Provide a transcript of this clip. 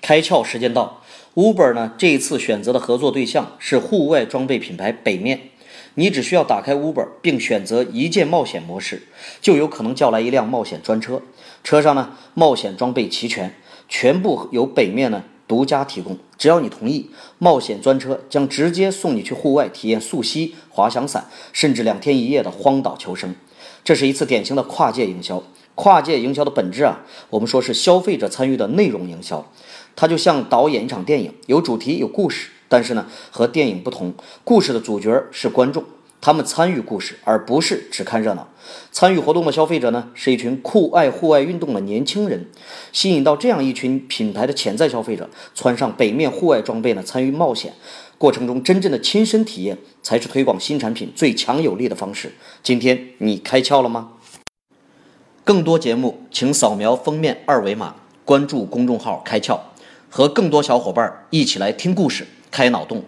开窍时间到，Uber 呢这一次选择的合作对象是户外装备品牌北面。你只需要打开 Uber 并选择一键冒险模式，就有可能叫来一辆冒险专车。车上呢冒险装备齐全，全部由北面呢独家提供。只要你同意，冒险专车将直接送你去户外体验溯溪、滑翔伞，甚至两天一夜的荒岛求生。这是一次典型的跨界营销。跨界营销的本质啊，我们说是消费者参与的内容营销。它就像导演一场电影，有主题有故事，但是呢，和电影不同，故事的主角是观众，他们参与故事，而不是只看热闹。参与活动的消费者呢，是一群酷爱户外运动的年轻人，吸引到这样一群品牌的潜在消费者，穿上北面户外装备呢，参与冒险过程中真正的亲身体验，才是推广新产品最强有力的方式。今天你开窍了吗？更多节目，请扫描封面二维码，关注公众号“开窍”，和更多小伙伴一起来听故事、开脑洞。